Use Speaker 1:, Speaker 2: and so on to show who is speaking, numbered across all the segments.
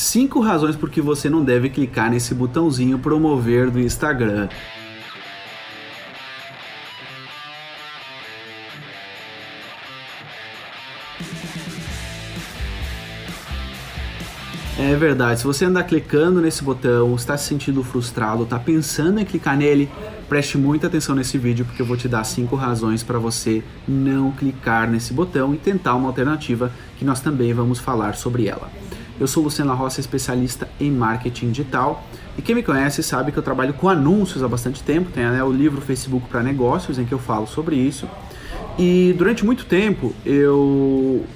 Speaker 1: 5 razões por que você não deve clicar nesse botãozinho promover do Instagram. É verdade, se você andar clicando nesse botão, está se sentindo frustrado, está pensando em clicar nele, preste muita atenção nesse vídeo porque eu vou te dar cinco razões para você não clicar nesse botão e tentar uma alternativa que nós também vamos falar sobre ela. Eu sou Luciano Roça, especialista em marketing digital e quem me conhece sabe que eu trabalho com anúncios há bastante tempo, tem né, o livro Facebook para Negócios em que eu falo sobre isso. E durante muito tempo eu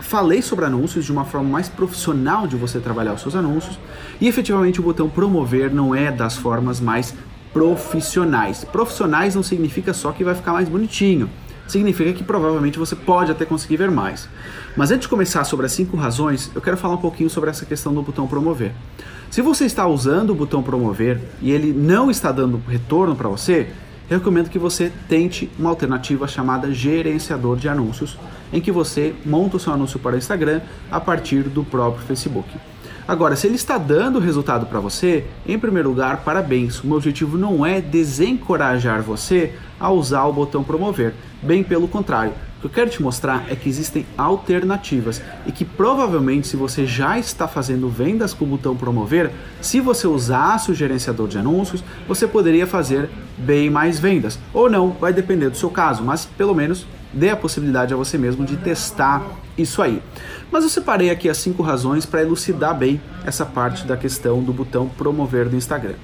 Speaker 1: falei sobre anúncios de uma forma mais profissional de você trabalhar os seus anúncios e efetivamente o botão promover não é das formas mais profissionais. Profissionais não significa só que vai ficar mais bonitinho, significa que provavelmente você pode até conseguir ver mais. Mas antes de começar sobre as cinco razões, eu quero falar um pouquinho sobre essa questão do botão promover. Se você está usando o botão promover e ele não está dando retorno para você, eu recomendo que você tente uma alternativa chamada gerenciador de anúncios, em que você monta o seu anúncio para o Instagram a partir do próprio Facebook. Agora, se ele está dando resultado para você, em primeiro lugar, parabéns. O meu objetivo não é desencorajar você a usar o botão promover, bem pelo contrário. O que eu quero te mostrar é que existem alternativas e que provavelmente se você já está fazendo vendas com o botão promover, se você usasse o gerenciador de anúncios, você poderia fazer bem mais vendas. Ou não, vai depender do seu caso, mas pelo menos dê a possibilidade a você mesmo de testar isso aí. Mas eu separei aqui as cinco razões para elucidar bem essa parte da questão do botão promover do Instagram.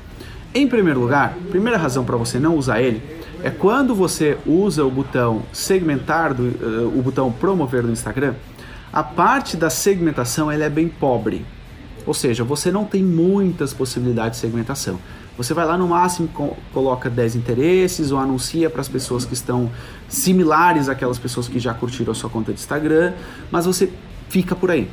Speaker 1: Em primeiro lugar, primeira razão para você não usar ele é quando você usa o botão segmentar, do, uh, o botão promover do Instagram, a parte da segmentação ela é bem pobre. Ou seja, você não tem muitas possibilidades de segmentação. Você vai lá no máximo, coloca 10 interesses ou anuncia para as pessoas que estão similares àquelas pessoas que já curtiram a sua conta de Instagram, mas você fica por aí.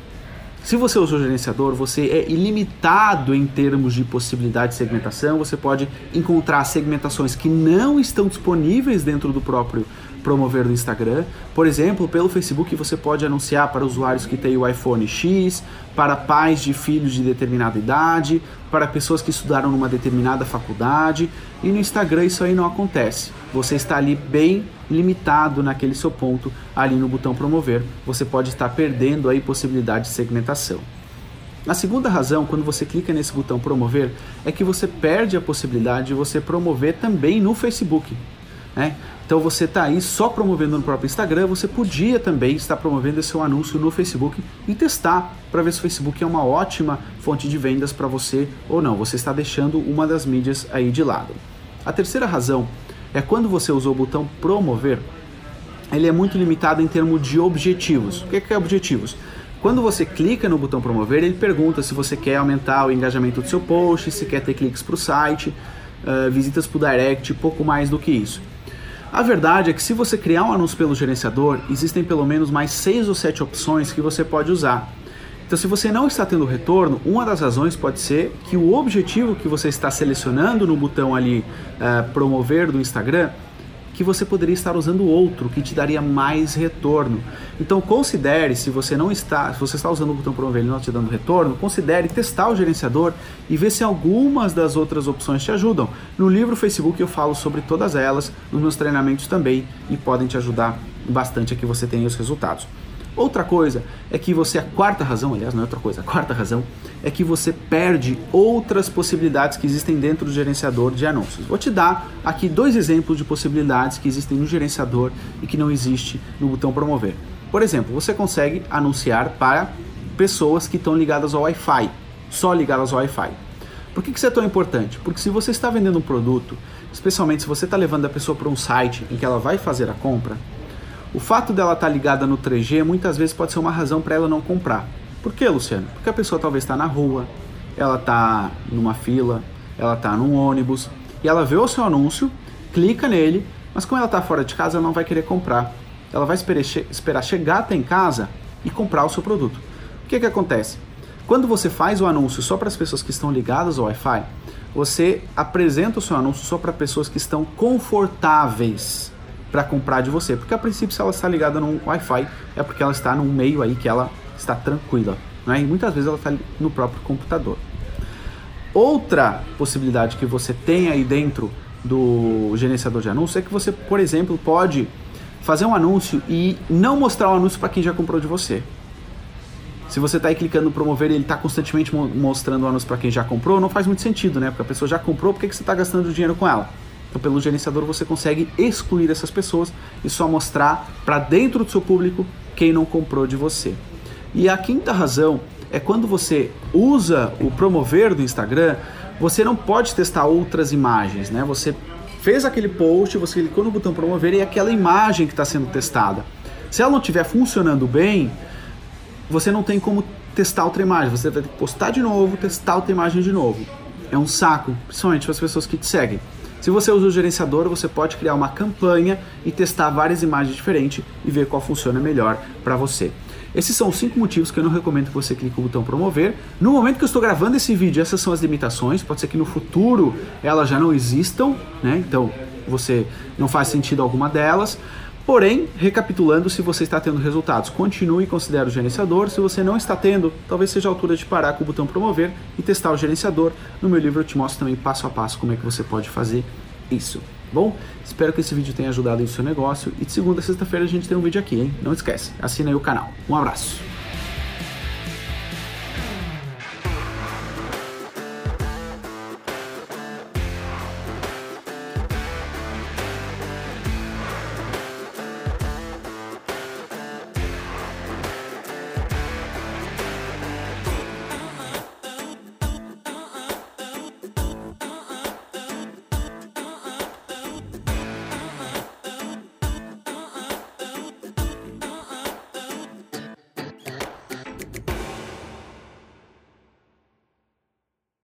Speaker 1: Se você usa o gerenciador, você é ilimitado em termos de possibilidade de segmentação. Você pode encontrar segmentações que não estão disponíveis dentro do próprio promover do Instagram. Por exemplo, pelo Facebook você pode anunciar para usuários que têm o iPhone X, para pais de filhos de determinada idade, para pessoas que estudaram numa determinada faculdade. E no Instagram isso aí não acontece. Você está ali bem limitado naquele seu ponto ali no botão promover. Você pode estar perdendo aí possibilidade de segmentação. A segunda razão, quando você clica nesse botão promover, é que você perde a possibilidade de você promover também no Facebook. Né? Então você está aí só promovendo no próprio Instagram, você podia também estar promovendo seu anúncio no Facebook e testar para ver se o Facebook é uma ótima fonte de vendas para você ou não. Você está deixando uma das mídias aí de lado. A terceira razão é quando você usou o botão promover, ele é muito limitado em termos de objetivos. O que é, objetivos? Quando você clica no botão promover, ele pergunta se você quer aumentar o engajamento do seu post, se quer ter cliques para o site, uh, visitas para o direct, pouco mais do que isso. A verdade é que se você criar um anúncio pelo gerenciador, existem pelo menos mais seis ou sete opções que você pode usar. Então, se você não está tendo retorno, uma das razões pode ser que o objetivo que você está selecionando no botão ali uh, promover do Instagram que você poderia estar usando outro que te daria mais retorno. Então considere, se você não está, se você está usando o botão promover e não te dando retorno, considere testar o gerenciador e ver se algumas das outras opções te ajudam. No livro Facebook eu falo sobre todas elas, nos meus treinamentos também e podem te ajudar bastante a que você tenha os resultados. Outra coisa é que você, a quarta razão, aliás, não é outra coisa, a quarta razão é que você perde outras possibilidades que existem dentro do gerenciador de anúncios. Vou te dar aqui dois exemplos de possibilidades que existem no gerenciador e que não existe no botão promover. Por exemplo, você consegue anunciar para pessoas que estão ligadas ao Wi-Fi, só ligadas ao Wi-Fi. Por que isso é tão importante? Porque se você está vendendo um produto, especialmente se você está levando a pessoa para um site em que ela vai fazer a compra, o fato dela estar tá ligada no 3G muitas vezes pode ser uma razão para ela não comprar. Por que, Luciano? Porque a pessoa talvez está na rua, ela está numa fila, ela está num ônibus e ela vê o seu anúncio, clica nele, mas como ela está fora de casa, ela não vai querer comprar. Ela vai esperar chegar até em casa e comprar o seu produto. O que, que acontece? Quando você faz o anúncio só para as pessoas que estão ligadas ao Wi-Fi, você apresenta o seu anúncio só para pessoas que estão confortáveis para comprar de você. Porque a princípio, se ela está ligada no Wi-Fi, é porque ela está num meio aí que ela está tranquila. né? e muitas vezes ela está no próprio computador. Outra possibilidade que você tem aí dentro do gerenciador de anúncios é que você, por exemplo, pode fazer um anúncio e não mostrar o anúncio para quem já comprou de você. Se você está aí clicando promover e ele está constantemente mostrando o anúncio para quem já comprou, não faz muito sentido, né? Porque a pessoa já comprou, por que, que você está gastando dinheiro com ela? Então, pelo gerenciador, você consegue excluir essas pessoas e só mostrar para dentro do seu público quem não comprou de você. E a quinta razão é quando você usa o promover do Instagram, você não pode testar outras imagens, né? Você fez aquele post, você clicou no botão promover e é aquela imagem que está sendo testada. Se ela não estiver funcionando bem, você não tem como testar outra imagem. Você vai ter que postar de novo, testar outra imagem de novo. É um saco, principalmente para as pessoas que te seguem. Se você usa o gerenciador, você pode criar uma campanha e testar várias imagens diferentes e ver qual funciona melhor para você. Esses são os cinco motivos que eu não recomendo que você clique no botão promover. No momento que eu estou gravando esse vídeo, essas são as limitações. Pode ser que no futuro elas já não existam, né? Então você não faz sentido alguma delas. Porém, recapitulando, se você está tendo resultados, continue e considere o gerenciador. Se você não está tendo, talvez seja a altura de parar com o botão promover e testar o gerenciador. No meu livro eu te mostro também passo a passo como é que você pode fazer isso. Bom, espero que esse vídeo tenha ajudado em seu negócio e de segunda a sexta-feira a gente tem um vídeo aqui, hein? Não esquece, assina aí o canal. Um abraço.